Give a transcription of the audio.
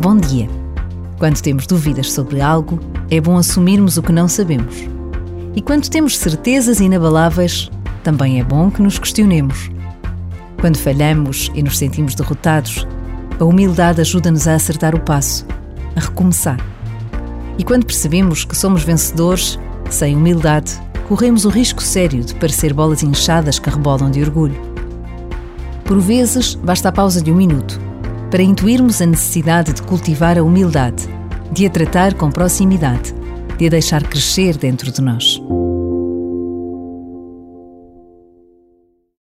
Bom dia. Quando temos dúvidas sobre algo, é bom assumirmos o que não sabemos. E quando temos certezas inabaláveis, também é bom que nos questionemos. Quando falhamos e nos sentimos derrotados, a humildade ajuda-nos a acertar o passo, a recomeçar. E quando percebemos que somos vencedores, sem humildade, corremos o risco sério de parecer bolas inchadas que rebolam de orgulho. Por vezes, basta a pausa de um minuto para intuirmos a necessidade de cultivar a humildade, de a tratar com proximidade, de a deixar crescer dentro de nós.